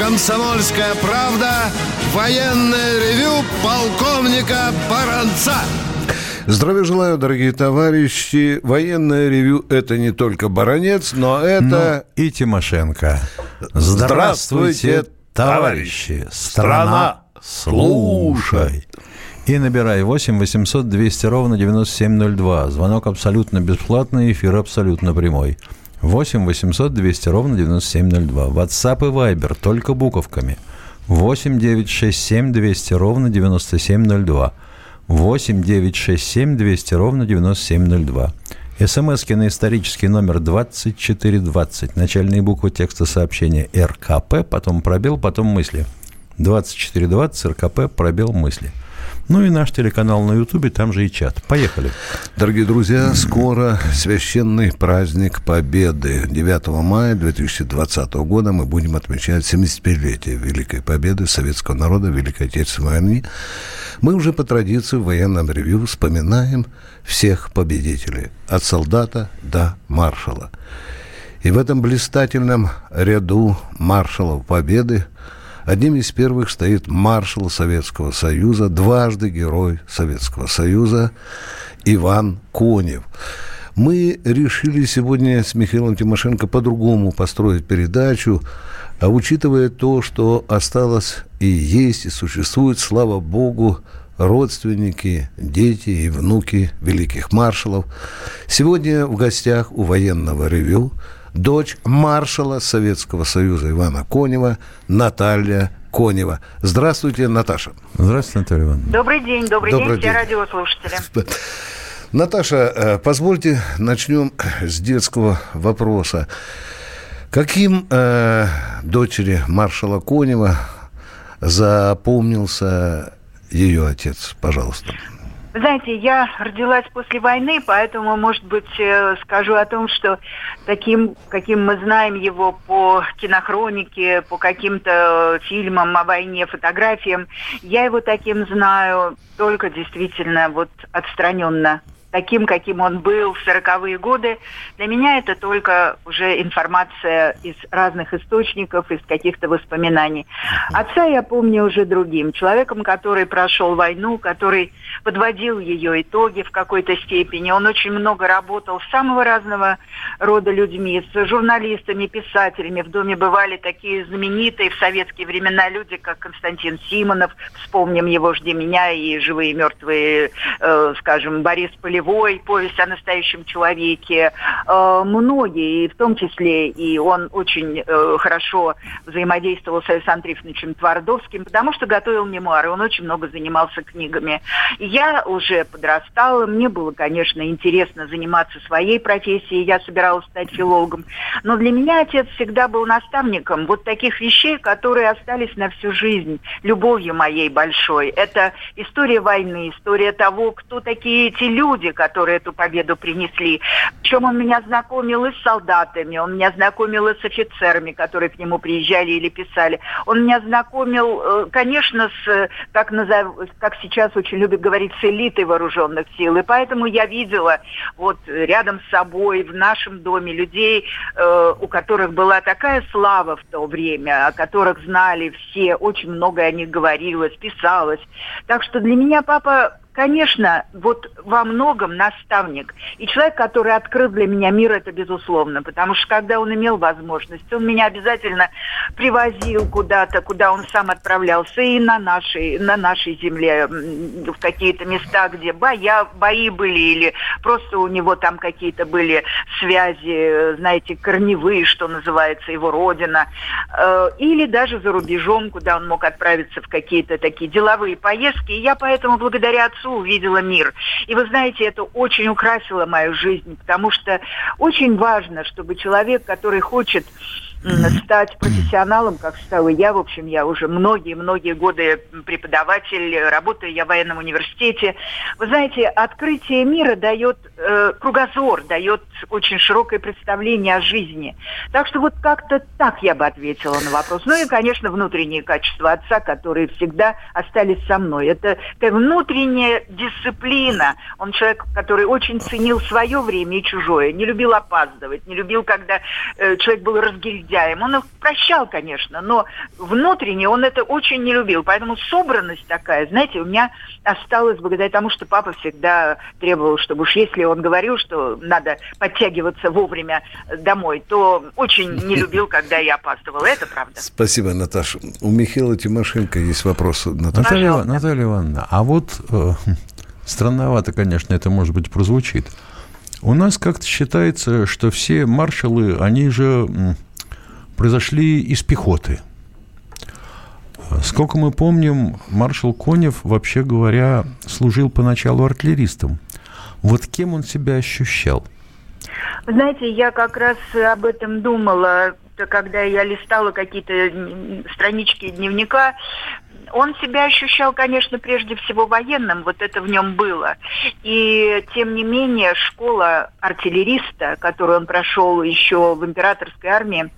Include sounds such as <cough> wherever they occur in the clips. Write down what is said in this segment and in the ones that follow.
«Комсомольская правда» военное ревю полковника Баранца. Здравия желаю, дорогие товарищи. Военное ревю – это не только Баранец, но это... Ну, и Тимошенко. Здравствуйте, товарищи. Страна, слушай. И набирай 8 800 200 ровно 9702. Звонок абсолютно бесплатный, эфир абсолютно прямой. 8 800 200 ровно 9702. WhatsApp и Viber только буковками. 8 967 200 ровно 9702. 8 967 200 ровно 9702. СМСки на исторический номер 2420. Начальные буквы текста сообщения РКП, потом пробел, потом мысли. 2420 РКП, пробел мысли. Ну и наш телеканал на Ютубе, там же и чат. Поехали. Дорогие друзья, скоро священный праздник Победы. 9 мая 2020 года мы будем отмечать 75-летие Великой Победы советского народа Великой Отечественной войне. Мы уже по традиции в военном ревью вспоминаем всех победителей. От солдата до маршала. И в этом блистательном ряду маршалов Победы – Одним из первых стоит маршал Советского Союза, дважды герой Советского Союза Иван Конев. Мы решили сегодня с Михаилом Тимошенко по-другому построить передачу, а учитывая то, что осталось и есть, и существует, слава богу, родственники, дети и внуки великих маршалов. Сегодня в гостях у военного ревю – дочь маршала Советского Союза Ивана Конева Наталья Конева. Здравствуйте, Наташа. Здравствуйте, Наталья Ивановна. Добрый день, добрый, добрый день, день, все радиослушатели. <laughs> Наташа, э, позвольте начнем с детского вопроса. Каким э, дочери маршала Конева запомнился ее отец, пожалуйста? Знаете, я родилась после войны, поэтому, может быть, э, скажу о том, что таким, каким мы знаем его по кинохронике, по каким-то фильмам о войне, фотографиям, я его таким знаю только действительно вот отстраненно таким, каким он был в 40-е годы, для меня это только уже информация из разных источников, из каких-то воспоминаний. Отца я помню уже другим, человеком, который прошел войну, который подводил ее итоги в какой-то степени. Он очень много работал с самого разного рода людьми, с журналистами, писателями. В доме бывали такие знаменитые в советские времена люди, как Константин Симонов, вспомним его «Жди меня» и «Живые и мертвые», э, скажем, Борис Полевой, повесть о настоящем человеке. Э, многие, в том числе и он очень э, хорошо взаимодействовал с Александром Трифоновичем Твардовским, потому что готовил мемуары, он очень много занимался книгами. Я уже подрастала, мне было, конечно, интересно заниматься своей профессией, я собиралась стать филологом, но для меня отец всегда был наставником вот таких вещей, которые остались на всю жизнь, любовью моей большой. Это история войны, история того, кто такие эти люди, которые эту победу принесли. Причем он меня знакомил и с солдатами, он меня знакомил и с офицерами, которые к нему приезжали или писали. Он меня знакомил, э, конечно, с, как, назов... как сейчас очень любят говорить, с элитой вооруженных сил. И поэтому я видела вот рядом с собой, в нашем доме людей, э, у которых была такая слава в то время, о которых знали все, очень многое о них говорилось, писалось. Так что для меня папа конечно, вот во многом наставник. И человек, который открыл для меня мир, это безусловно. Потому что когда он имел возможность, он меня обязательно привозил куда-то, куда он сам отправлялся. И на нашей, на нашей земле, в какие-то места, где боя, бои были, или просто у него там какие-то были связи, знаете, корневые, что называется, его родина. Э, или даже за рубежом, куда он мог отправиться в какие-то такие деловые поездки. И я поэтому благодаря отцу отцу увидела мир. И вы знаете, это очень украсило мою жизнь, потому что очень важно, чтобы человек, который хочет стать профессионалом, как стала я. В общем, я уже многие-многие годы преподаватель, работаю я в военном университете. Вы знаете, открытие мира дает э, кругозор, дает очень широкое представление о жизни. Так что вот как-то так я бы ответила на вопрос. Ну и, конечно, внутренние качества отца, которые всегда остались со мной. Это такая внутренняя дисциплина. Он человек, который очень ценил свое время и чужое, не любил опаздывать, не любил, когда э, человек был разгильдяй негодяем. Он их прощал, конечно, но внутренне он это очень не любил. Поэтому собранность такая, знаете, у меня осталась благодаря тому, что папа всегда требовал, чтобы уж если он говорил, что надо подтягиваться вовремя домой, то очень не любил, когда я опаздывала. Это правда. Спасибо, Наташа. У Михаила Тимошенко есть вопрос. Наташа. Наталья, Наталья Ивановна, а вот э, <laughs> странновато, конечно, это, может быть, прозвучит. У нас как-то считается, что все маршалы, они же произошли из пехоты. Сколько мы помним, маршал Конев, вообще говоря, служил поначалу артиллеристом. Вот кем он себя ощущал? знаете, я как раз об этом думала, когда я листала какие-то странички дневника он себя ощущал, конечно, прежде всего военным, вот это в нем было. И, тем не менее, школа артиллериста, которую он прошел еще в императорской армии,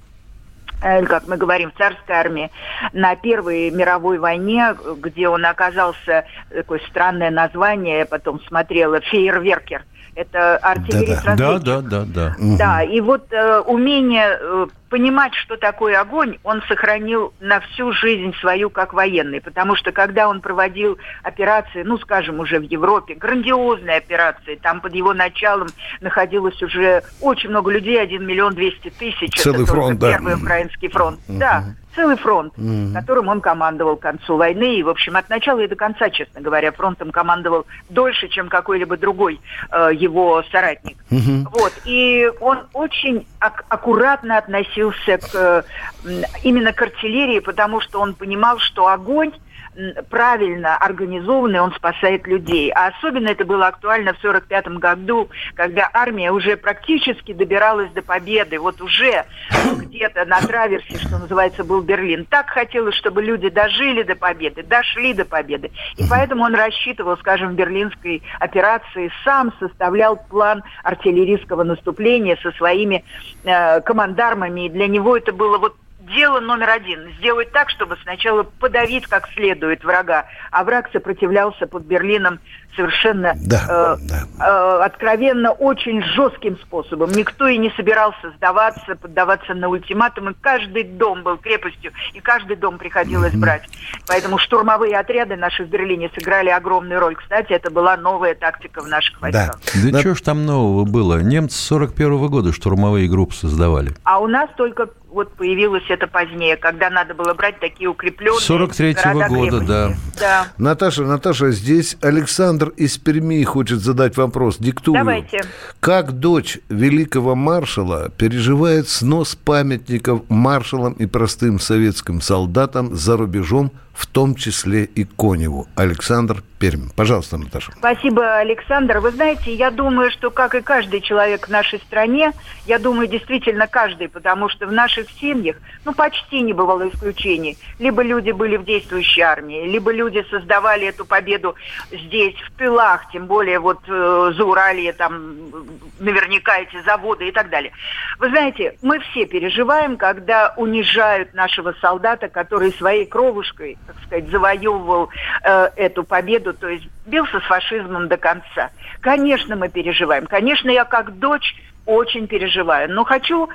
как мы говорим, в царской армии, на Первой мировой войне, где он оказался, такое странное название, я потом смотрела, фейерверкер. Это артиллерист да, да. да, да, да, да. И вот э, умение э, понимать, что такое огонь, он сохранил на всю жизнь свою как военный. Потому что когда он проводил операции, ну, скажем, уже в Европе, грандиозные операции, там под его началом находилось уже очень много людей, 1 миллион 200 тысяч. Целый Это фронт, да. Первый украинский фронт. Угу. Да, целый фронт, mm которым он командовал к концу войны. И, в общем, от начала и до конца, честно говоря, фронтом командовал дольше, чем какой-либо другой э, его соратник. mm Вот. И он очень аккуратно относился к, э, именно к артиллерии, потому что он понимал, что огонь правильно организованный, он спасает людей. А особенно это было актуально в 1945 году, когда армия уже практически добиралась до победы. Вот уже где-то на траверсе, что называется, был Берлин. Так хотелось, чтобы люди дожили до победы, дошли до победы. И поэтому он рассчитывал, скажем, в берлинской операции, сам составлял план артиллерийского наступления со своими э, командармами. И для него это было вот дело номер один. Сделать так, чтобы сначала подавить как следует врага, а враг сопротивлялся под Берлином совершенно да, э, да. Э, откровенно очень жестким способом. Никто и не собирался сдаваться, поддаваться на ультиматумы. Каждый дом был крепостью, и каждый дом приходилось mm-hmm. брать. Поэтому штурмовые отряды наши в Берлине сыграли огромную роль. Кстати, это была новая тактика в наших войсках. Да, да что ж там нового было? Немцы 41 -го года штурмовые группы создавали. А у нас только вот появилось это позднее, когда надо было брать такие укрепленные 43-го года, да. да. Наташа, Наташа, здесь Александр из Перми хочет задать вопрос. Диктую. Давайте. Как дочь великого маршала переживает снос памятников маршалам и простым советским солдатам за рубежом в том числе и Коневу. Александр Пермь. Пожалуйста, Наташа. Спасибо, Александр. Вы знаете, я думаю, что, как и каждый человек в нашей стране, я думаю, действительно каждый, потому что в наших семьях, ну, почти не бывало исключений. Либо люди были в действующей армии, либо люди создавали эту победу здесь, в тылах, тем более вот э, за Уралье, там, наверняка эти заводы и так далее. Вы знаете, мы все переживаем, когда унижают нашего солдата, который своей кровушкой так сказать, завоевывал э, эту победу, то есть бился с фашизмом до конца. Конечно, мы переживаем. Конечно, я как дочь очень переживаю. Но хочу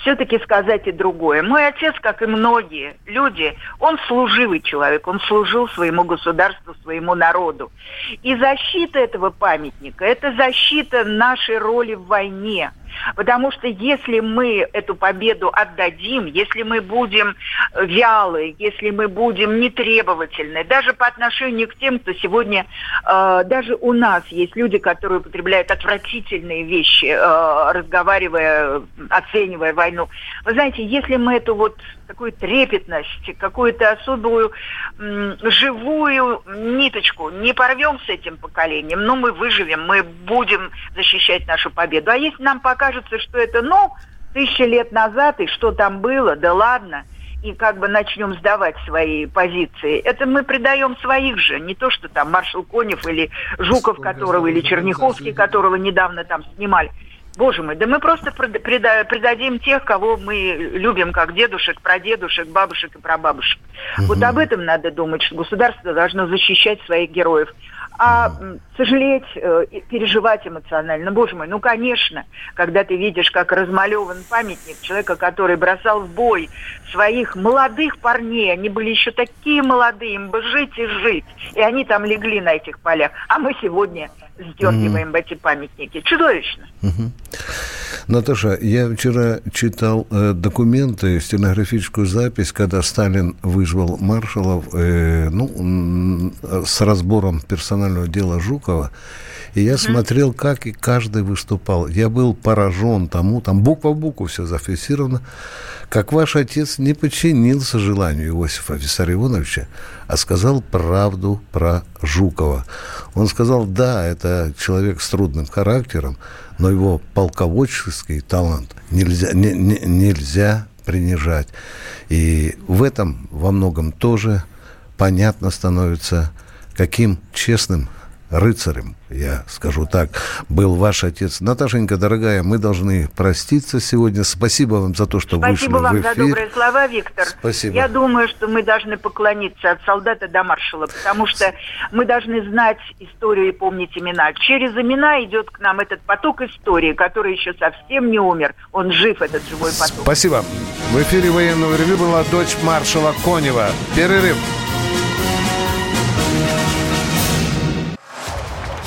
все-таки сказать и другое. Мой отец, как и многие люди, он служивый человек, он служил своему государству, своему народу. И защита этого памятника – это защита нашей роли в войне – Потому что если мы эту победу отдадим, если мы будем вялы, если мы будем нетребовательны, даже по отношению к тем, кто сегодня, э, даже у нас есть люди, которые употребляют отвратительные вещи, э, разговаривая, оценивая войну. Вы знаете, если мы эту вот такую трепетность, какую-то особую живую ниточку не порвем с этим поколением, но мы выживем, мы будем защищать нашу победу. А если нам пока кажется, что это, ну, тысячи лет назад, и что там было, да ладно, и как бы начнем сдавать свои позиции. Это мы предаем своих же, не то, что там маршал Конев или Жуков, которого, или Черняховский, которого недавно там снимали. Боже мой, да мы просто предадим тех, кого мы любим, как дедушек, прадедушек, бабушек и прабабушек. Угу. Вот об этом надо думать, что государство должно защищать своих героев. а сожалеть, э, переживать эмоционально. Боже мой, ну, конечно, когда ты видишь, как размалеван памятник человека, который бросал в бой своих молодых парней, они были еще такие молодые, им бы жить и жить, и они там легли на этих полях, а мы сегодня сдергиваем mm-hmm. эти памятники. Чудовищно. Mm-hmm. Наташа, я вчера читал э, документы, стенографическую запись, когда Сталин вызвал маршалов э, ну, с разбором персонального дела Жукова. И я mm-hmm. смотрел, как и каждый выступал. Я был поражен тому, там буква в букву все зафиксировано, как ваш отец не подчинился желанию Иосифа Виссарионовича, а сказал правду про Жукова. Он сказал, да, это человек с трудным характером, но его полководческий талант нельзя, не, не, нельзя принижать. И в этом во многом тоже понятно становится, каким честным рыцарем, я скажу так, был ваш отец. Наташенька, дорогая, мы должны проститься сегодня. Спасибо вам за то, что Спасибо вышли вам в эфир. за добрые слова, Виктор. Спасибо. Я думаю, что мы должны поклониться от солдата до маршала, потому что мы должны знать историю и помнить имена. Через имена идет к нам этот поток истории, который еще совсем не умер. Он жив, этот живой поток. Спасибо. В эфире военного ревю была дочь маршала Конева. Перерыв.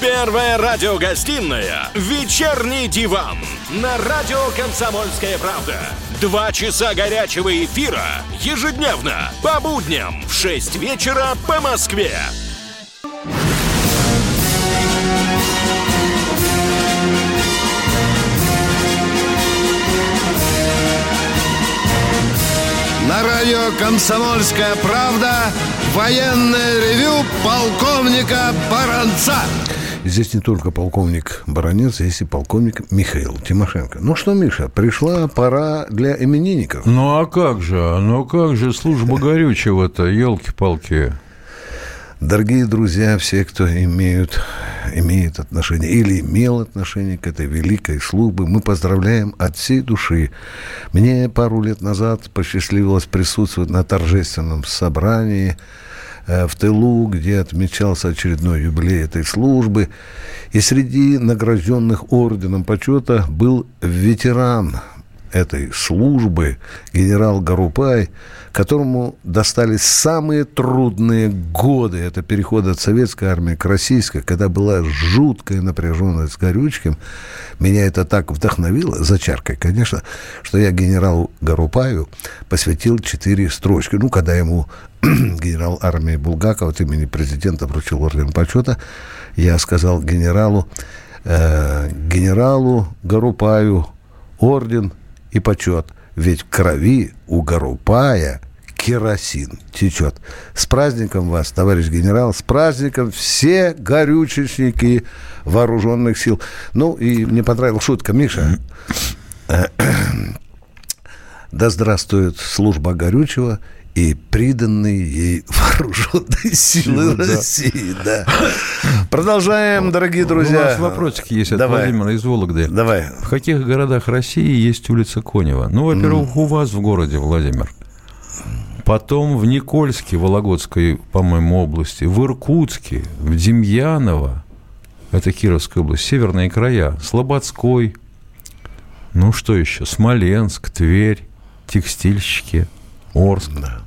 Первая радиогостинная «Вечерний диван» на радио «Комсомольская правда». Два часа горячего эфира ежедневно по будням в 6 вечера по Москве. На радио «Комсомольская правда» военное ревю полковника Баранца. Здесь не только полковник Баранец, здесь и полковник Михаил Тимошенко. Ну что, Миша, пришла пора для именинников. Ну а как же, ну как же служба горючего-то, елки-палки. Дорогие друзья, все, кто имеют, имеет отношение или имел отношение к этой великой службе, мы поздравляем от всей души. Мне пару лет назад посчастливилось присутствовать на торжественном собрании в тылу, где отмечался очередной юбилей этой службы. И среди награжденных орденом почета был ветеран этой службы, генерал Гарупай, которому достались самые трудные годы. Это переход от советской армии к российской, когда была жуткая напряженность с Горючким. Меня это так вдохновило, за чаркой, конечно, что я генералу Гарупаю посвятил четыре строчки. Ну, когда ему <clears throat> генерал армии Булгаков от имени президента вручил орден почета, я сказал генералу, э, генералу Гарупаю орден и почет. Ведь в крови у Гарупая керосин течет. С праздником вас, товарищ генерал, с праздником все горючечники вооруженных сил. Ну, и мне понравилась шутка, Миша. Да здравствует служба горючего и приданные ей <laughs> вооруженные силы да. России. Да. <laughs> Продолжаем, дорогие друзья. У нас вопросик есть Давай. от Владимира из Вологды. Давай. В каких городах России есть улица Конева? Ну, во-первых, mm. у вас в городе, Владимир. Потом в Никольске, Вологодской, по-моему, области, в Иркутске, в Демьяново, это Кировская область, северные края, Слободской, ну что еще, Смоленск, Тверь, текстильщики – Орск. Да.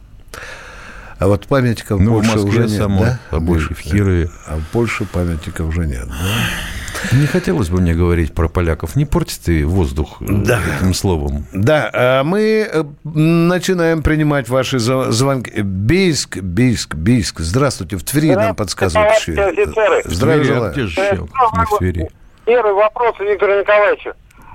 А вот памятников ну, больше в Москве уже нет, да? А больше в Кирове. А больше памятников уже нет, да? Не хотелось бы мне говорить про поляков. Не порти ты воздух э, да. этим словом. Да, а мы э, начинаем принимать ваши звонки. Бийск, Бийск, Бийск. Здравствуйте. В Твери нам подсказывают. Офицеры. Здравия желаю. Первый вопрос Виктору Николаевичу.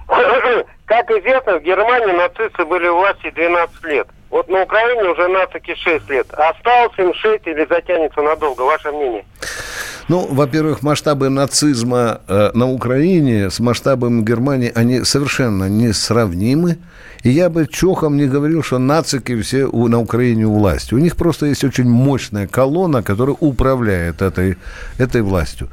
<clears throat> Как известно, в Германии нацисты были у власти 12 лет. Вот на Украине уже нацики 6 лет. Осталось им 6 или затянется надолго? Ваше мнение? Ну, во-первых, масштабы нацизма э, на Украине с масштабом Германии, они совершенно несравнимы. И я бы чохом не говорил, что нацики все у, на Украине у власти. У них просто есть очень мощная колонна, которая управляет этой, этой властью.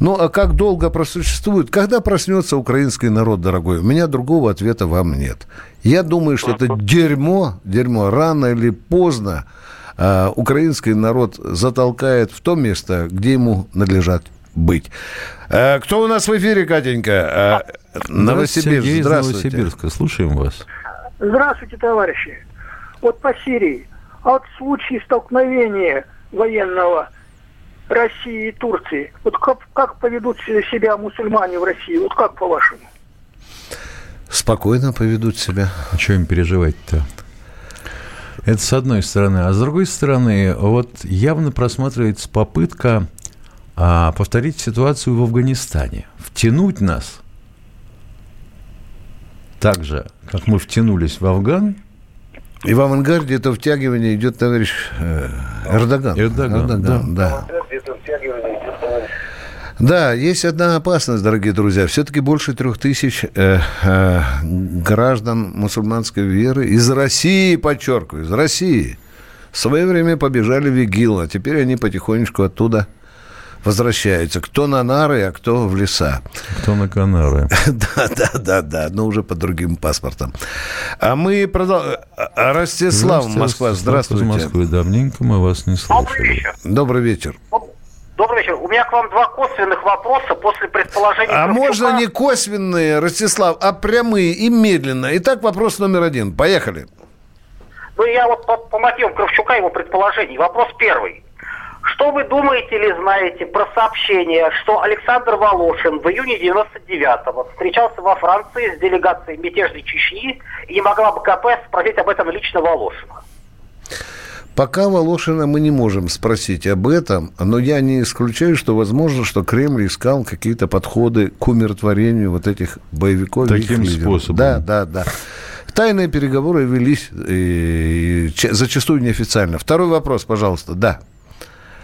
Ну, а как долго просуществует? Когда проснется украинский народ, дорогой? У меня другого ответа вам нет. Я думаю, что это дерьмо, дерьмо рано или поздно э, украинский народ затолкает в то место, где ему надлежат быть. Э, кто у нас в эфире, Катенька? Э, Новосибирск. Сергей Здравствуйте. Новосибирска. Слушаем вас. Здравствуйте, товарищи. Вот по Сирии. А вот в случае столкновения военного России и Турции, вот как, как поведут себя мусульмане в России? Вот как по-вашему? Спокойно поведут себя. А что им переживать-то? Это с одной стороны. А с другой стороны, вот явно просматривается попытка а, повторить ситуацию в Афганистане. Втянуть нас так же, как мы втянулись в Афган, и в авангарде это втягивание идет товарищ э, Эрдоган. Эрдоган, Эрдоган да. да. Да, есть одна опасность, дорогие друзья. Все-таки больше трех тысяч э, э, граждан мусульманской веры из России, подчеркиваю, из России. В свое время побежали в ИГИЛ, а теперь они потихонечку оттуда возвращаются. Кто на нары, а кто в леса. Кто на Канары. <laughs> Да, да, да, да, но уже по другим паспортам. А мы продолжаем. А, Ростислав, Москва, здравствуйте. Из Москвы давненько мы вас не слышали. Добрый вечер. Добрый вечер. У меня к вам два косвенных вопроса после предположения... А Кравчука. можно не косвенные, Ростислав, а прямые и медленно. Итак, вопрос номер один. Поехали. Ну, я вот по, по мотивам Кравчука его предположений. Вопрос первый. Что вы думаете или знаете про сообщение, что Александр Волошин в июне 99-го встречался во Франции с делегацией мятежной Чечни и не могла бы КП спросить об этом лично Волошина? Пока Волошина мы не можем спросить об этом, но я не исключаю, что возможно, что Кремль искал какие-то подходы к умиротворению вот этих боевиков. Таким способом. Да, да, да. Тайные переговоры велись и, и, зачастую неофициально. Второй вопрос, пожалуйста. Да.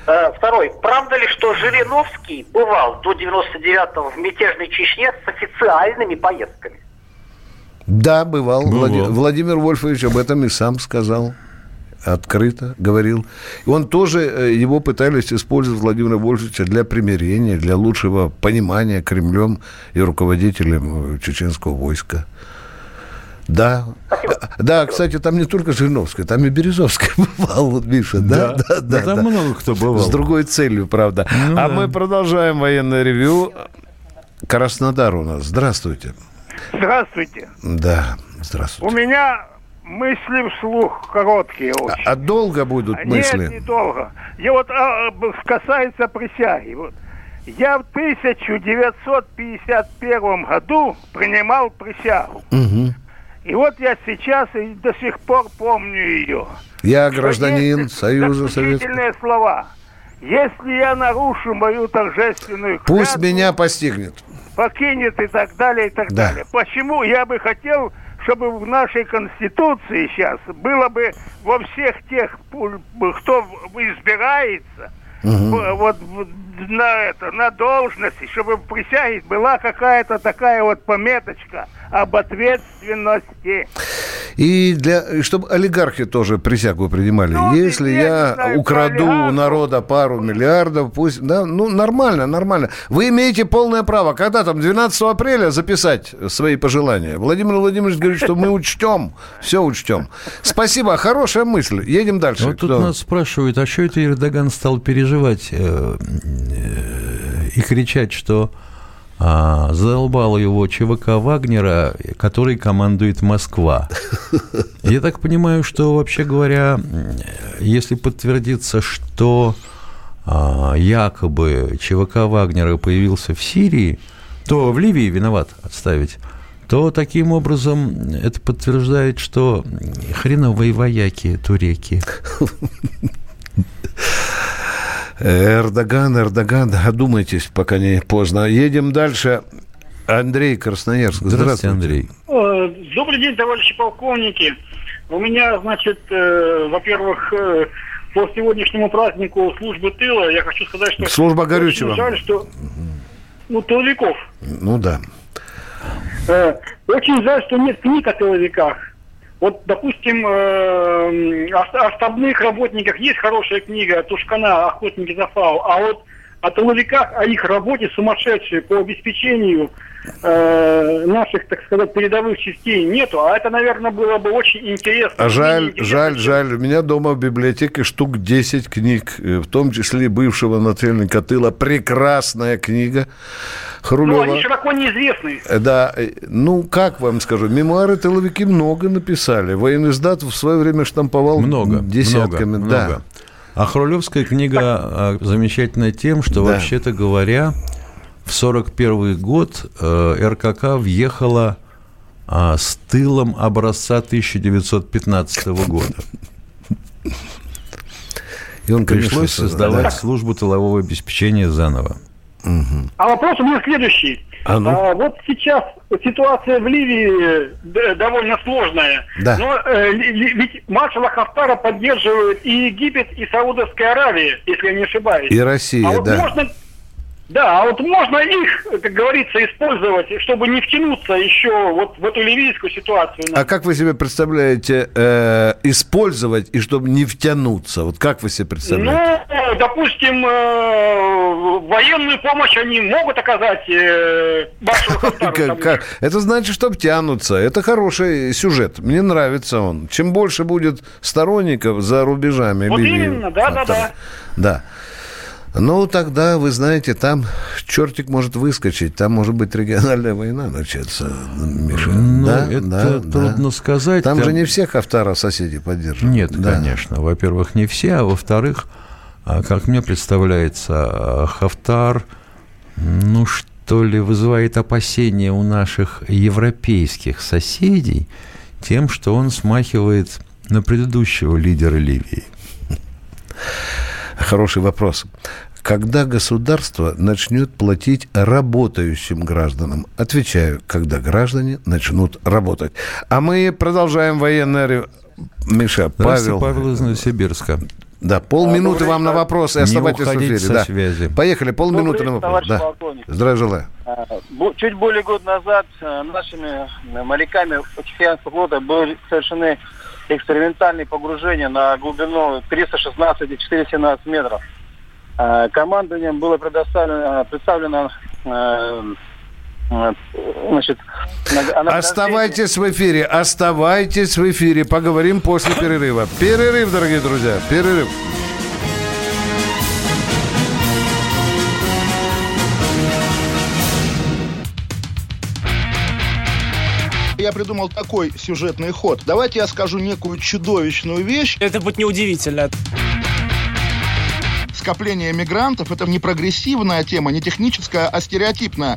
Э, второй. Правда ли, что Жириновский бывал до 99-го в мятежной Чечне с официальными поездками? Да, бывал. бывал. Владимир Вольфович об этом и сам сказал открыто говорил. И он тоже, э, его пытались использовать Владимира Вольфовича для примирения, для лучшего понимания Кремлем и руководителем э, чеченского войска. Да. Спасибо. Да, кстати, там не только Жириновская, там и Березовская <laughs> бывал, Миша. Да, да, да. да, там да. много кто бывал. С другой целью, правда. Ну, а да. мы продолжаем военное ревю. Краснодар у нас. Здравствуйте. Здравствуйте. Да, здравствуйте. У меня мысли вслух короткие а, очень. А, долго будут Нет, мысли? Нет, не долго. Я вот а, касается присяги. Вот. Я в 1951 году принимал присягу. Угу. И вот я сейчас и до сих пор помню ее. Я гражданин Союза Советского. слова. Если я нарушу мою торжественную клятву, Пусть меня постигнет. Покинет и так далее, и так да. далее. Почему я бы хотел чтобы в нашей Конституции сейчас было бы во всех тех, кто избирается, угу. вот на это, на должности, чтобы в присяге была какая-то такая вот пометочка об ответственности. И для, чтобы олигархи тоже присягу принимали. Ну, Если я, знаю, украду у народа пару миллиардов, пусть, да, ну, нормально, нормально. Вы имеете полное право, когда там 12 апреля записать свои пожелания. Владимир Владимирович говорит, что мы учтем, все учтем. Спасибо, хорошая мысль. Едем дальше. Вот тут нас спрашивают, а что это Эрдоган стал переживать э, и кричать, что а, задолбал его ЧВК Вагнера, который командует Москва. <laughs> Я так понимаю, что, вообще говоря, если подтвердится, что а, якобы ЧВК Вагнера появился в Сирии, то в Ливии виноват отставить, то таким образом это подтверждает, что хреновые вояки туреки. <laughs> Эрдоган, Эрдоган, одумайтесь, пока не поздно. Едем дальше. Андрей Красноярск. Здравствуйте, Андрей. Э, добрый день, товарищи полковники. У меня, значит, э, во-первых, э, по сегодняшнему празднику службы тыла я хочу сказать, что... Служба горючего. Жаль, что... Ну, тыловиков. Ну да. Э, очень жаль, что нет книг о тыловиках. Вот, допустим, э, о штабных работниках есть хорошая книга Тушкана. «Охотники за фау», а вот о тыловиках, о их работе сумасшедшей по обеспечению э, наших, так сказать, передовых частей нету. А это, наверное, было бы очень интересно. А жаль, интересно. жаль, жаль. У меня дома в библиотеке штук 10 книг, э, в том числе бывшего начальника тыла. Прекрасная книга. Хрулева. Ну, они широко неизвестны. Э, да, э, ну, как вам скажу, мемуары тыловики много написали. Военный сдат в свое время штамповал много, десятками. Много, да. много. А Хрулевская книга. А, замечательна тем, что, да. вообще-то говоря, в 1941 год э, РКК въехала а, с тылом образца 1915 года. И он, Пришлось создавать да. службу тылового обеспечения заново. Угу. А вопрос у меня следующий. А, ну? а, вот сейчас ситуация в Ливии э, довольно сложная. Да. Но э, ведь маршала Хафтара поддерживают и Египет, и Саудовская Аравия, если я не ошибаюсь. И Россия, а вот да. Можно, да, а вот можно их, как говорится, использовать, чтобы не втянуться еще вот в эту ливийскую ситуацию. А как вы себе представляете э, использовать и чтобы не втянуться? Вот как вы себе представляете? Ну, допустим, э, военную помощь они могут оказать э, <laughs> Это значит, что втянутся. Это хороший сюжет. Мне нравится он. Чем больше будет сторонников за рубежами Вот именно, да, да. Да. Ну, тогда, вы знаете, там чертик может выскочить, там может быть региональная война начаться, Миша. Ну, да, это да, трудно да. сказать. Там, там же не всех Хавтара соседи поддерживают. Нет, да. конечно. Во-первых, не все, а во-вторых, а, как мне представляется, Хафтар, ну, что ли, вызывает опасения у наших европейских соседей тем, что он смахивает на предыдущего лидера Ливии. Хороший вопрос. Когда государство начнет платить работающим гражданам? Отвечаю, когда граждане начнут работать. А мы продолжаем военное... Миша, Павел... Павел из Новосибирска. Да, полминуты вам на вопрос и оставайтесь в эфире. Да. Связи. Поехали, полминуты на вопрос. Да. Здравия желаю. А, чуть более года назад э, нашими моряками океанского флота были совершены экспериментальные погружения на глубину 316 и 417 метров. Э, командованием было предоставлено, представлено э, э, Значит, оставайтесь в эфире, оставайтесь в эфире. Поговорим после перерыва. Перерыв, дорогие друзья, перерыв. Я придумал такой сюжетный ход. Давайте я скажу некую чудовищную вещь. Это будет неудивительно. Скопление мигрантов – это не прогрессивная тема, не техническая, а стереотипная.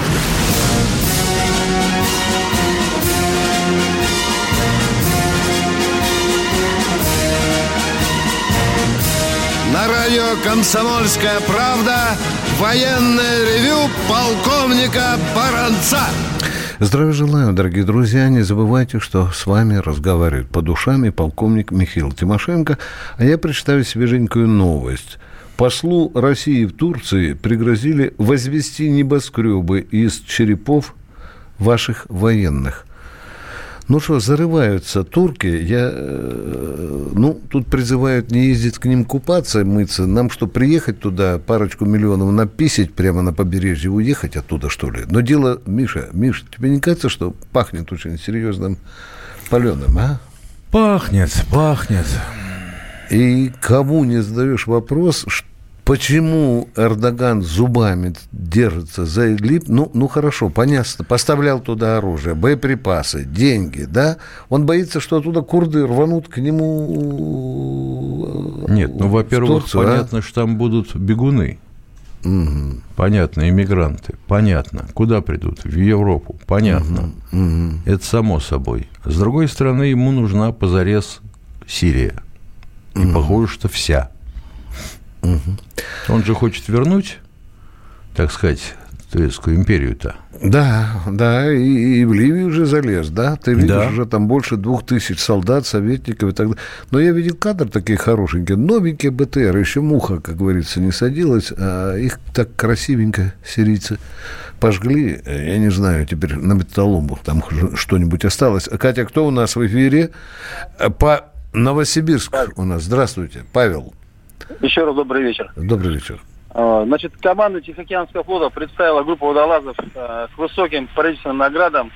На радио «Комсомольская правда» военное ревю полковника Баранца. Здравия желаю, дорогие друзья. Не забывайте, что с вами разговаривает по душам и полковник Михаил Тимошенко. А я представлю свеженькую новость. Послу России в Турции пригрозили возвести небоскребы из черепов ваших военных. Ну что, зарываются турки. Я, э, ну, тут призывают не ездить к ним купаться, мыться. Нам что, приехать туда, парочку миллионов написать прямо на побережье, уехать оттуда, что ли? Но дело, Миша, Миша, тебе не кажется, что пахнет очень серьезным паленым, а? Пахнет, пахнет. И кому не задаешь вопрос, что Почему Эрдоган зубами держится за Идлиб? Ну, ну хорошо, понятно, поставлял туда оружие, боеприпасы, деньги, да? Он боится, что оттуда курды рванут к нему Нет, ну, во-первых, Турцию, а? понятно, а? что там будут бегуны. Угу. Понятно, иммигранты. Понятно. Куда придут? В Европу. Понятно. Угу. Угу. Это само собой. С другой стороны, ему нужна позарез Сирия. И угу. похоже, что вся. Угу. Он же хочет вернуть, так сказать, Турецкую империю-то. Да, да, и, и в Ливию уже залез, да? Ты видишь, да. уже там больше двух тысяч солдат, советников и так далее. Но я видел кадр такие хорошенькие, новенькие БТР, еще муха, как говорится, не садилась, а их так красивенько сирийцы пожгли, я не знаю, теперь на металлолому там что-нибудь осталось. Катя, кто у нас в эфире? По Новосибирск у нас. Здравствуйте, Павел. Еще раз добрый вечер. Добрый вечер. А, значит, команда Тихоокеанского флота представила группу водолазов э, к высоким правительственным наградам.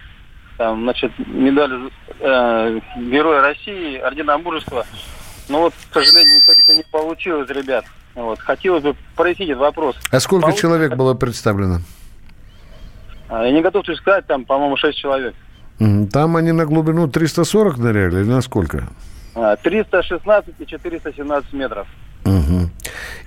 Там, значит, медаль э, Героя России, ордена мужества. Но вот, к сожалению, это не получилось, ребят. Вот. Хотелось бы прояснить этот вопрос. А сколько Получится... человек было представлено? А, я не готов сказать, там, по-моему, 6 человек. Там они на глубину 340 ныряли или на сколько? 316 а, и 417 метров. Угу.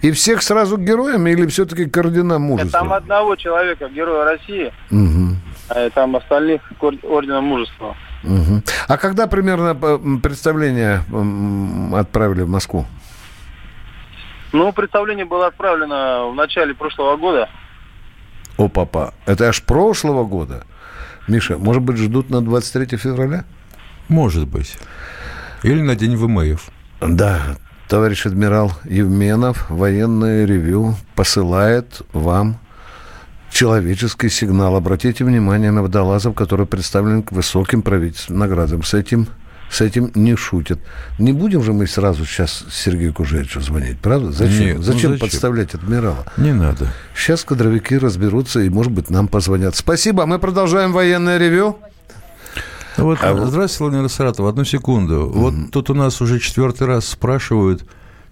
И всех сразу героями или все-таки к орденам мужества? Там одного человека, героя России, угу. а там остальных к орденам мужества. Угу. А когда примерно представление отправили в Москву? Ну, представление было отправлено в начале прошлого года. О, папа, это аж прошлого года? Миша, может быть, ждут на 23 февраля? Может быть. Или на День ВМФ. Да, товарищ адмирал Евменов, военное ревю посылает вам человеческий сигнал. Обратите внимание на водолазов, который представлен к высоким правительственным наградам. С этим, с этим не шутят. Не будем же мы сразу сейчас Сергею Кужевичу звонить, правда? Зачем? Нет, ну зачем, зачем подставлять адмирала? Не надо. Сейчас кадровики разберутся и, может быть, нам позвонят. Спасибо. Мы продолжаем военное ревю. Вот, а здравствуйте, Владимир Саратов, одну секунду. Mm-hmm. Вот тут у нас уже четвертый раз спрашивают,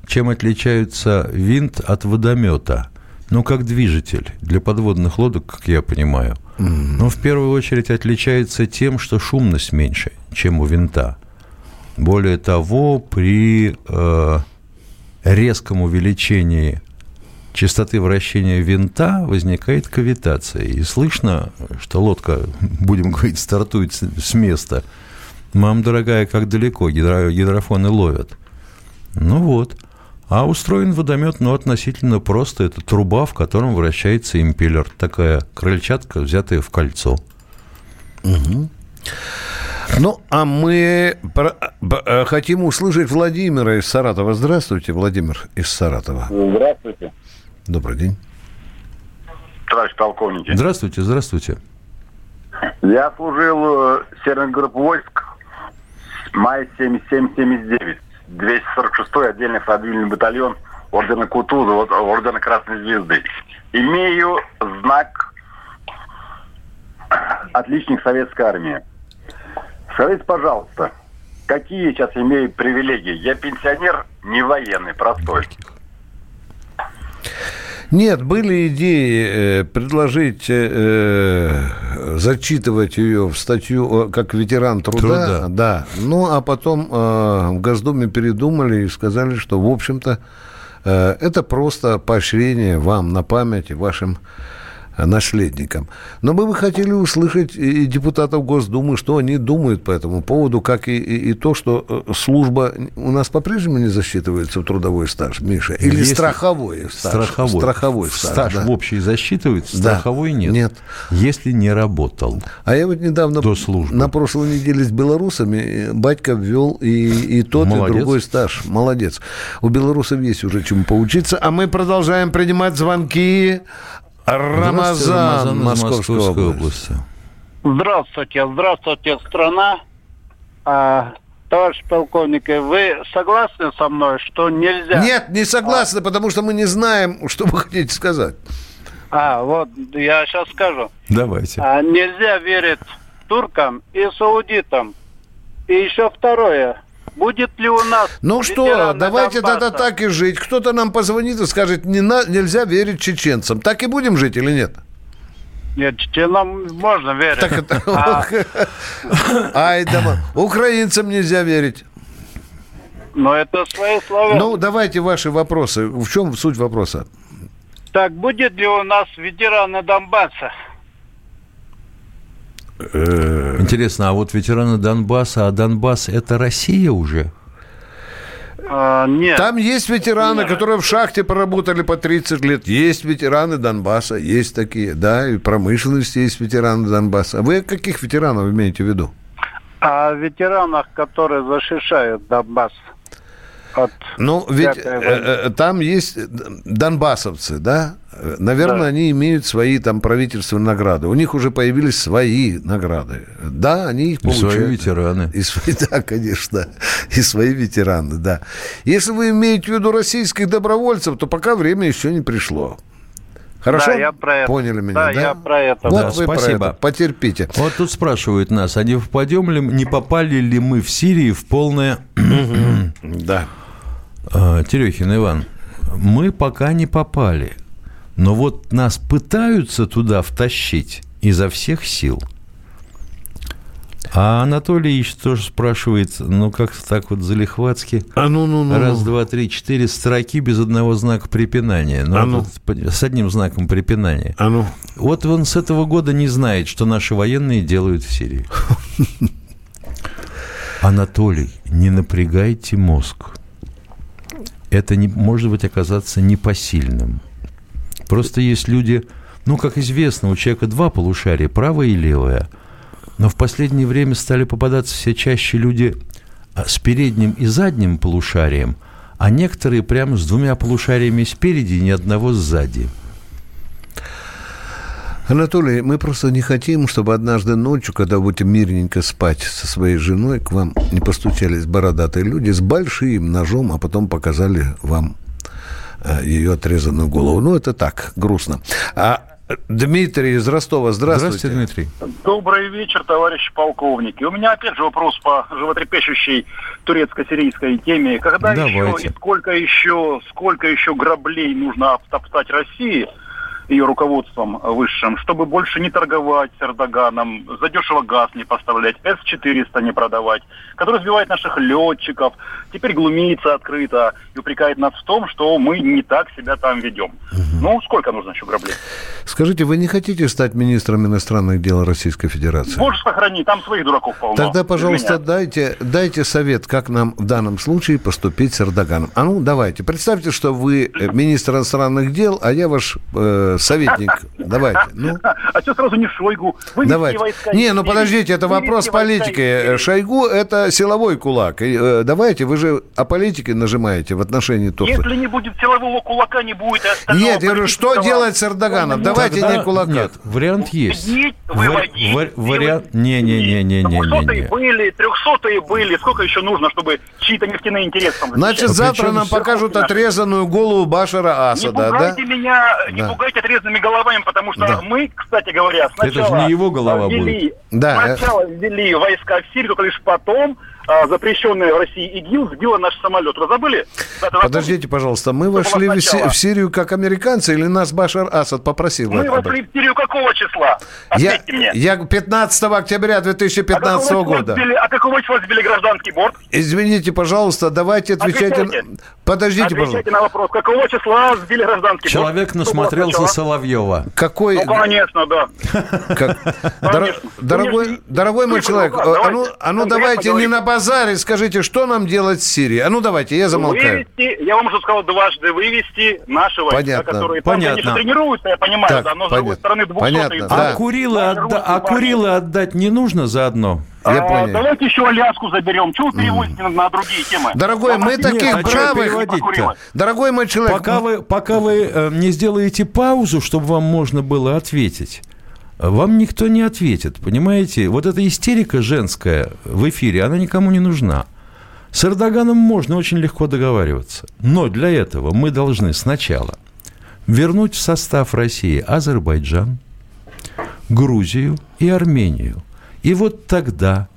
чем отличается винт от водомета. Ну, как движитель для подводных лодок, как я понимаю. Mm-hmm. Но в первую очередь отличается тем, что шумность меньше, чем у винта. Более того, при э, резком увеличении частоты вращения винта возникает кавитация. И слышно, что лодка, будем говорить, стартует с места. Мам, дорогая, как далеко гидро, гидрофоны ловят. Ну вот. А устроен водомет, ну, относительно просто. Это труба, в котором вращается импеллер. Такая крыльчатка, взятая в кольцо. Угу. Ну, а мы про... Э, хотим услышать Владимира из Саратова. Здравствуйте, Владимир из Саратова. Здравствуйте. Добрый день. Товарищ полковник. Здравствуйте, здравствуйте. Я служил в э, Северной группе войск мая 77-79. 246-й отдельный флотильный батальон ордена Кутузова, ордена Красной Звезды. Имею знак отличник советской армии. Скажите, пожалуйста, какие сейчас имею привилегии? Я пенсионер, не военный, простой. Нет, были идеи э, предложить э, э, зачитывать ее в статью как ветеран труда, труда. да. Ну, а потом э, в Госдуме передумали и сказали, что, в общем-то, э, это просто поощрение вам на память вашим наследникам. Но мы бы хотели услышать и депутатов Госдумы, что они думают по этому поводу, как и, и, и то, что э, служба у нас по-прежнему не засчитывается в трудовой стаж, Миша, или Если страховой стаж. Страховой, страховой стаж, стаж да. в общий засчитывается, да. страховой нет. Нет. Если не работал. А я вот недавно до службы. на прошлой неделе с белорусами э, батька ввел и, и тот, Молодец. и другой стаж. Молодец. У белорусов есть уже чему поучиться. А мы продолжаем принимать звонки. Рамазан, Рамазан Московской, Московской области. Здравствуйте, здравствуйте, страна. А, товарищ полковник, вы согласны со мной, что нельзя... Нет, не согласны, а... потому что мы не знаем, что вы хотите сказать. А, вот, я сейчас скажу. Давайте. А, нельзя верить туркам и саудитам. И еще второе. Будет ли у нас... Ну что, давайте тогда так и жить. Кто-то нам позвонит и скажет, не на, нельзя верить чеченцам. Так и будем жить или нет? Нет, чеченам можно верить. Так это... а... <laughs> Ай, да, украинцам нельзя верить. Но это свои слова. Ну, давайте ваши вопросы. В чем суть вопроса? Так будет ли у нас ветераны Донбасса? Э. Интересно, а вот ветераны Донбасса, а Донбасс это Россия уже? А, нет. Там есть ветераны, нет. которые в шахте поработали по 30 лет. Есть ветераны Донбасса, есть такие, да, и промышленности есть ветераны Донбасса. А вы каких ветеранов имеете в виду? О ветеранах, которые защищают Донбасс от Ну, ведь э, э, там есть донбассовцы, да? Наверное, да. они имеют свои там правительственные награды. У них уже появились свои награды. Да, они их получают. И свои ветераны. И свои, <laughs> да, конечно. И свои ветераны, да. Если вы имеете в виду российских добровольцев, то пока время еще не пришло. Хорошо? Да, я про это. Поняли меня, да? да? я про это. Вот да, вы спасибо. Про это. Потерпите. Вот тут спрашивают нас, а не попадем ли, не попали ли мы в Сирии в полное... Да. А, Терехин Иван, мы пока не попали. Но вот нас пытаются туда втащить изо всех сил. А Анатолий Ильич тоже спрашивает, ну как-то так вот залихватски. А ну, ну, ну. Раз, два, три, четыре строки без одного знака препинания. Ну, а ну. С одним знаком препинания. А ну. Вот он с этого года не знает, что наши военные делают в Сирии. <laughs> Анатолий, не напрягайте мозг это не, может быть оказаться непосильным. Просто есть люди, ну, как известно, у человека два полушария, правое и левое. Но в последнее время стали попадаться все чаще люди а, с передним и задним полушарием, а некоторые прямо с двумя полушариями спереди и ни одного сзади. Анатолий, мы просто не хотим, чтобы однажды ночью, когда будете мирненько спать со своей женой, к вам не постучались бородатые люди с большим ножом, а потом показали вам э, ее отрезанную голову. Ну, это так, грустно. А Дмитрий из Ростова, здравствуйте. Здравствуйте, Дмитрий. Добрый вечер, товарищи полковники. У меня опять же вопрос по животрепещущей турецко-сирийской теме. Когда Давайте. еще и сколько еще, сколько еще граблей нужно обтоптать России – ее руководством высшим, чтобы больше не торговать с Эрдоганом, задешево газ не поставлять, С-400 не продавать, который сбивает наших летчиков, теперь глумится открыто и упрекает нас в том, что мы не так себя там ведем. Угу. Ну, сколько нужно еще граблей? Скажите, вы не хотите стать министром иностранных дел Российской Федерации? Боже сохрани, там своих дураков полно. Тогда, пожалуйста, дайте, дайте совет, как нам в данном случае поступить с Эрдоганом. А ну, давайте. Представьте, что вы э, министр иностранных дел, а я ваш э, советник. Давайте. <laughs> Ну. А что сразу не Шойгу? Вы давайте. Войска, не, ну подождите, это вопрос политики. Шойгу – это силовой кулак. И, э, давайте, вы же о политике нажимаете в отношении Турции. Если не будет силового кулака, не будет Нет, я говорю, что делать с Эрдоганом? Давайте не кулака. Нет, вариант есть. Вариант... Не-не-не-не-не-не. Трехсотые были, трехсотые были. Сколько еще нужно, чтобы чьи-то нефтяные интересы там Значит, завтра нам покажут отрезанную голову Башара Асада, да? Не пугайте меня, не пугайте отрезанными головами, потому что мы, кстати говоря, сначала... Это же не его голова будет. Сначала ввели войска в Сирию, только лишь потом а, запрещенная в России ИГИЛ сбила наш самолет. Вы забыли? Подождите, пожалуйста, мы вошли в, в Сирию как американцы или нас Башар Асад попросил? Мы вошли в Сирию какого числа? я, мне. Я 15 октября 2015 а года. Сбили, а какого числа сбили гражданский борт? Извините, пожалуйста, давайте отвечайте. Отвечайте. Подождите, Отвечайте пожалуйста. на вопрос. Какого числа сбили гражданский Человек борт? насмотрелся Соловьева. Какой? Ну, конечно, да. Дорогой, дорогой мой человек, а ну, а ну давайте не на базаре скажите, что нам делать с Сирией? А ну давайте, я замолкаю. Вывести, я вам уже сказал дважды, вывести войска, понятно. которые понятно. там, тренируются, я понимаю, так, да, но с другой стороны 200 Понятно, да. А Курилы, отда- а Курилы отдать не нужно заодно? Я а, понял. Давайте еще Аляску заберем. Чего вы переводите mm. на другие темы? Дорогой, мы таких а бравых... Дорогой мой человек... Пока вы, пока вы э, не сделаете паузу, чтобы вам можно было ответить, вам никто не ответит, понимаете? Вот эта истерика женская в эфире, она никому не нужна. С Эрдоганом можно очень легко договариваться. Но для этого мы должны сначала вернуть в состав России Азербайджан, Грузию и Армению. И вот тогда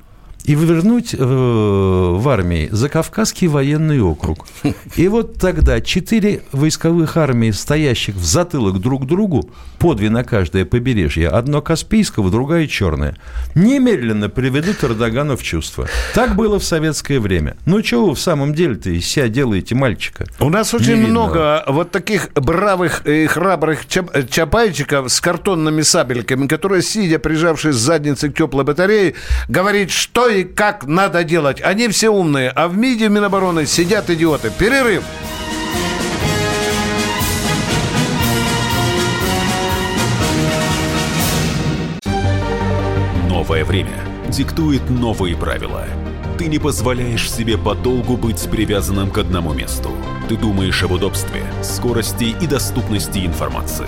и вернуть э, в армии Закавказский военный округ. И вот тогда четыре войсковых армии, стоящих в затылок друг другу, по две на каждое побережье, одно Каспийского, другая Черное, немедленно приведут Эрдогана в чувство. Так было в советское время. Ну, чего вы в самом деле-то из себя делаете мальчика? У нас очень Невинного. много вот таких бравых и храбрых чап чапайчиков с картонными сабельками, которые, сидя, прижавшись задницей к теплой батарее, говорит, что и как надо делать. Они все умные, а в МИДе Минобороны сидят идиоты. Перерыв. Новое время диктует новые правила. Ты не позволяешь себе подолгу быть привязанным к одному месту. Ты думаешь об удобстве, скорости и доступности информации.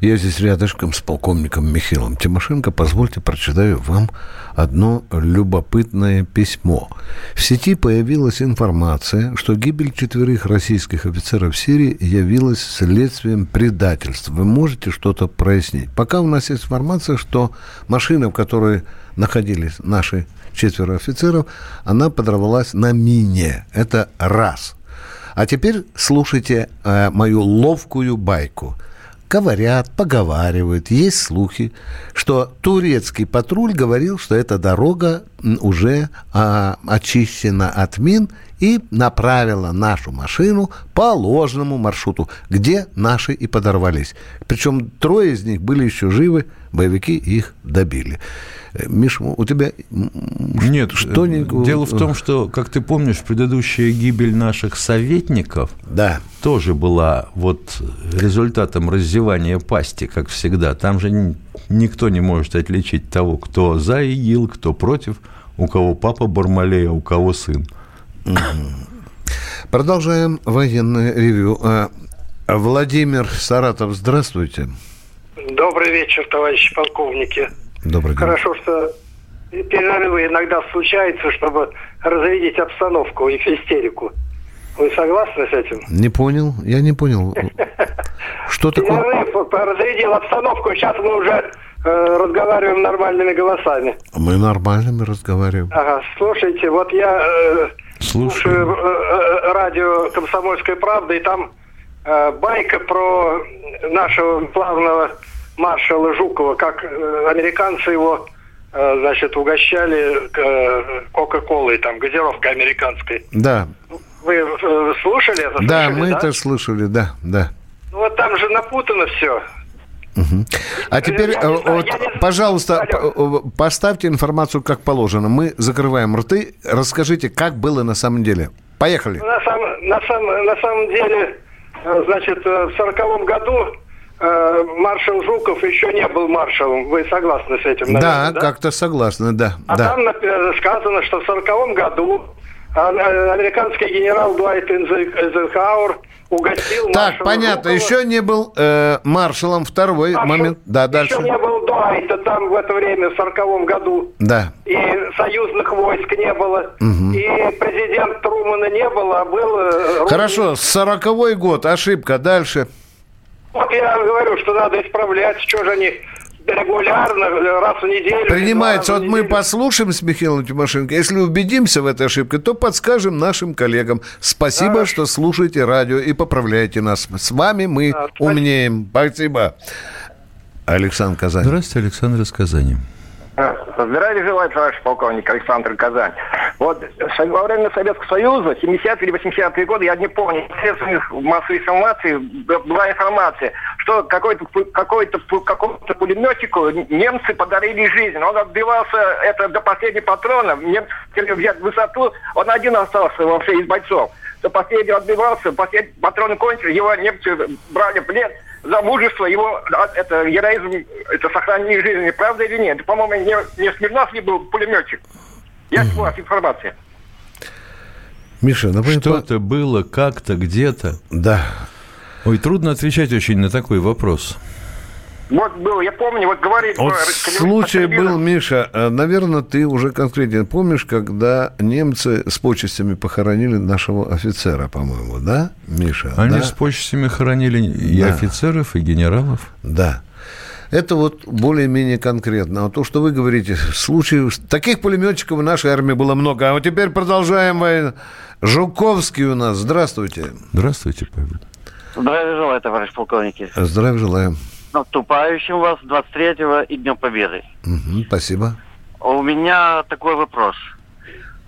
Я здесь рядышком с полковником Михаилом Тимошенко. Позвольте прочитаю вам одно любопытное письмо. В сети появилась информация, что гибель четверых российских офицеров в Сирии явилась следствием предательства. Вы можете что-то прояснить? Пока у нас есть информация, что машина, в которой находились наши четверо офицеров, она подорвалась на мине. Это раз. А теперь слушайте э, мою ловкую байку. Говорят, поговаривают, есть слухи, что турецкий патруль говорил, что эта дорога уже э, очищена от мин и направила нашу машину по ложному маршруту, где наши и подорвались. Причем трое из них были еще живы, боевики их добили. Э, Миш, у тебя нет что-нибудь? Дело в том, что, как ты помнишь, предыдущая гибель наших советников да. тоже была вот результатом раздевания пасти, как всегда. Там же никто не может отличить того, кто за ИГИЛ, кто против, у кого папа Бармалей, а у кого сын. Продолжаем военное ревю. А, Владимир Саратов, здравствуйте. Добрый вечер, товарищи полковники. Добрый день. Хорошо, что перерывы иногда случаются, чтобы разрядить обстановку и истерику. Вы согласны с этим? Не понял, я не понял. <laughs> Что такое? Перерыв разрядил обстановку, сейчас мы уже э, разговариваем нормальными голосами. Мы нормальными разговариваем. Ага, слушайте, вот я э, слушаю э, э, радио «Комсомольская правда», и там э, байка про нашего главного маршала Жукова, как э, американцы его э, значит, угощали э, Кока-Колой, там, газировкой американской. Да. Вы слушали это? Да, слушали, мы да? это слушали, да, да. Ну, вот там же напутано все. Угу. А теперь, знаю, вот, пожалуйста, поставьте информацию как положено. Мы закрываем рты. Расскажите, как было на самом деле. Поехали. На, сам, на, сам, на самом деле, значит, в сороковом году маршал Жуков еще не был маршалом. Вы согласны с этим? Наверное, да, да? как-то согласны, да. А да. там сказано, что в сороковом году а, э, американский генерал Дуайт Эйзенхауэр угостил Так, понятно. Жукова. Еще не был э, маршалом второй Маршал, момент. Да, дальше. Еще не был Дуайта там в это время, в сороковом году. Да. И союзных войск не было. Угу. И президент Трумана не было, а был... Э, Хорошо, сороковой год, ошибка. Дальше. Вот я говорю, что надо исправлять, что же они регулярно, раз в неделю. Принимается. Вот мы послушаем с Михаилом Тимошенко. Если убедимся в этой ошибке, то подскажем нашим коллегам. Спасибо, да. что слушаете радио и поправляете нас. С вами мы да, умнеем. Спасибо. Александр Казань. Здравствуйте, Александр из Казани. Здравия желаю, товарищ полковник Александр Казань. Вот во время Советского Союза, 70-е или 80-е годы, я не помню, в средствах массовой информации была информация, что какой-то какой-то какому-то пулеметчику немцы подарили жизнь. Он отбивался это до последнего патрона. Немцы хотели взять высоту. Он один остался вообще из бойцов. До последнего отбивался, последний патрон кончил, его немцы брали в плен за мужество, его это героизм, это сохранение жизни. Правда или нет? По-моему, не, не Смирнов ли был пулеметчик? Есть у вас информация? Миша, напомню... Что-то было как-то, где-то. Да. Ой, трудно отвечать очень на такой вопрос. Вот был, я помню, вот говорили... Вот случай был, Миша, э, наверное, ты уже конкретно помнишь, когда немцы с почестями похоронили нашего офицера, по-моему, да, Миша? Они да? с почестями хоронили и да. офицеров, и генералов. Да. Это вот более-менее конкретно. А то, что вы говорите, случаев... Таких пулеметчиков в нашей армии было много. А вот теперь продолжаем войну. Жуковский у нас. Здравствуйте. Здравствуйте, Павел. Здравия желаю, товарищ полковники. Здравия желаю. Наступающим вас 23-го и Днем Победы. Угу, спасибо. У меня такой вопрос.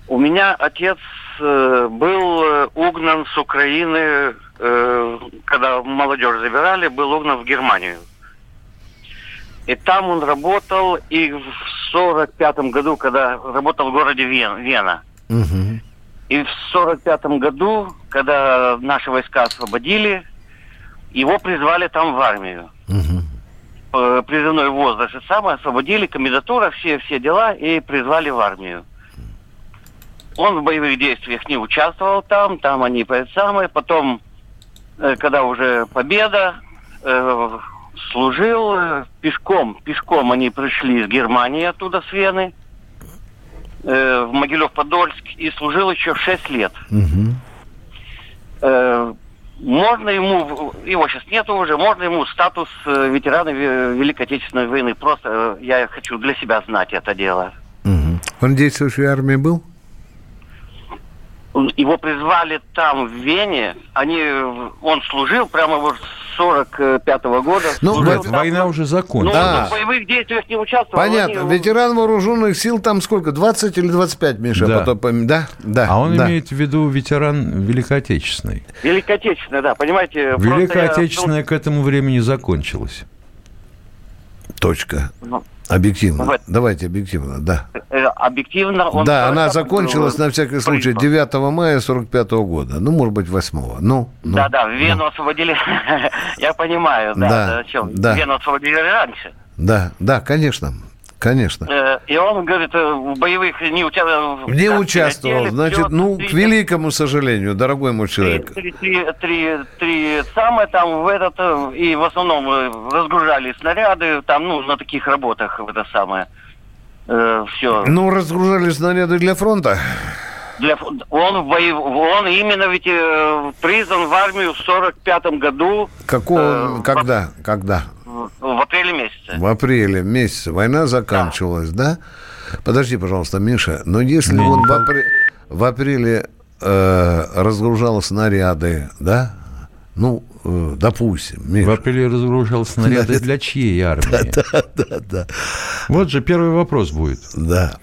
У меня отец э, был э, угнан с Украины, э, когда молодежь забирали, был угнан в Германию. И там он работал, и в 45 году, когда работал в городе Вен, Вена. Угу. И в 45 году, когда наши войска освободили, его призвали там в армию. Угу. Призывной возраст. И самое, освободили, комендатура, все, все дела, и призвали в армию. Он в боевых действиях не участвовал там, там они самые. Потом, э, когда уже победа, э, служил пешком. Пешком они пришли из Германии оттуда, с Вены, в Могилев-Подольск, и служил еще 6 лет. Угу можно ему, его сейчас нету уже, можно ему статус э, ветерана Великой Отечественной войны. Просто э, я хочу для себя знать это дело. Угу. Он действующей армии был? Его призвали там, в Вене. Они, он служил прямо вот с 45 -го года. Ну, война там, уже закончилась. Ну, да. в боевых действиях не участвовал. Понятно. Они... Ветеран вооруженных сил там сколько? 20 или 25, Миша? Да. Потом, да? да. А он да. имеет в виду ветеран Великой Отечественной. Великой Отечественной, да. Понимаете? Великая Отечественная я... к этому времени закончилась. Точка. Ну, Объективно. Вот. Давайте объективно, да. Э, объективно он... Да, она закончилась, на всякий случай, 9 мая 45 -го года. Ну, может быть, 8 -го. Ну, ну, да, да, Вену ну. освободили, <laughs> я понимаю, да, да, о чем. Да. Вену освободили раньше. Да, да, конечно. Конечно. Э, и он, говорит, э, в боевых не участвовал. Не участвовал. Значит, ну, к великому сожалению, дорогой мой человек. Три, три, три, три самое там в этот, э, и в основном разгружали снаряды, там, ну, на таких работах в это самое. Э, все. Ну, разгружали снаряды для фронта? Для, он, боев, он именно ведь э, призван в армию в 45 году. Какого, э, когда, в, когда? В апреле месяце. В апреле месяце. Война заканчивалась, да? да? Подожди, пожалуйста, Миша, но если не, он в, апр... в апреле э, разгружал снаряды, да? Ну, э, допустим. Миша. В апреле разгружал снаряды для чьей армии? Да, <laughs> да, да, да. Вот же первый вопрос будет. Да.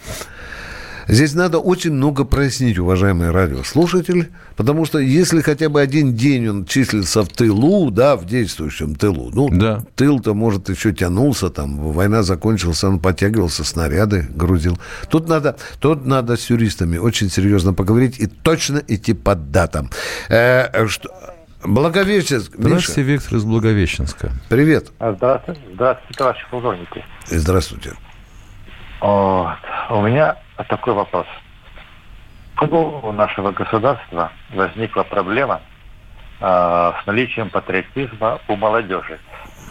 Здесь надо очень много прояснить, уважаемые радиослушатели, потому что если хотя бы один день он числится в тылу, да, в действующем тылу, ну, да. тыл-то, может, еще тянулся, там, война закончилась, он подтягивался, снаряды грузил. Тут надо, тут надо с юристами очень серьезно поговорить и точно идти по датам. Э, что... Благовещенск. Здравствуйте, Миша. Виктор из Благовещенска. Привет. Здравствуйте, здравствуйте, товарищи полковники. Здравствуйте. Вот. У меня такой вопрос. У нашего государства возникла проблема э, с наличием патриотизма у молодежи.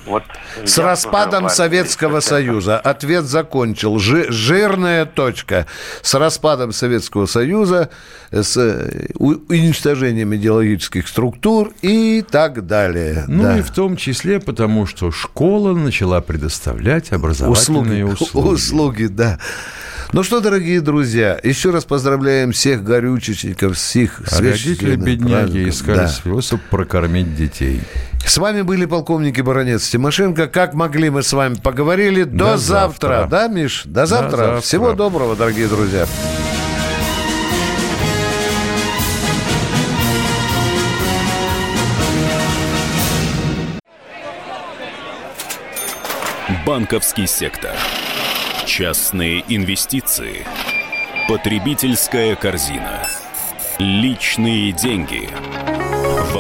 Вот с распадом Советского <laughs> Союза. Ответ закончил. Жи, жирная точка. С распадом Советского Союза, с э, уничтожением идеологических структур и так далее. Ну да. и в том числе потому, что школа начала предоставлять образовательные услуги. Услуги, услуги да. Ну что, дорогие друзья, еще раз поздравляем всех горючечников, всех а Родители бедняги искали да. способ прокормить детей. С вами были полковники Баранец Тимошенко. Как могли, мы с вами поговорили. До, До завтра. завтра. Да, Миш? До завтра. До завтра. Всего доброго, дорогие друзья. Банковский сектор. Частные инвестиции. Потребительская корзина. Личные деньги.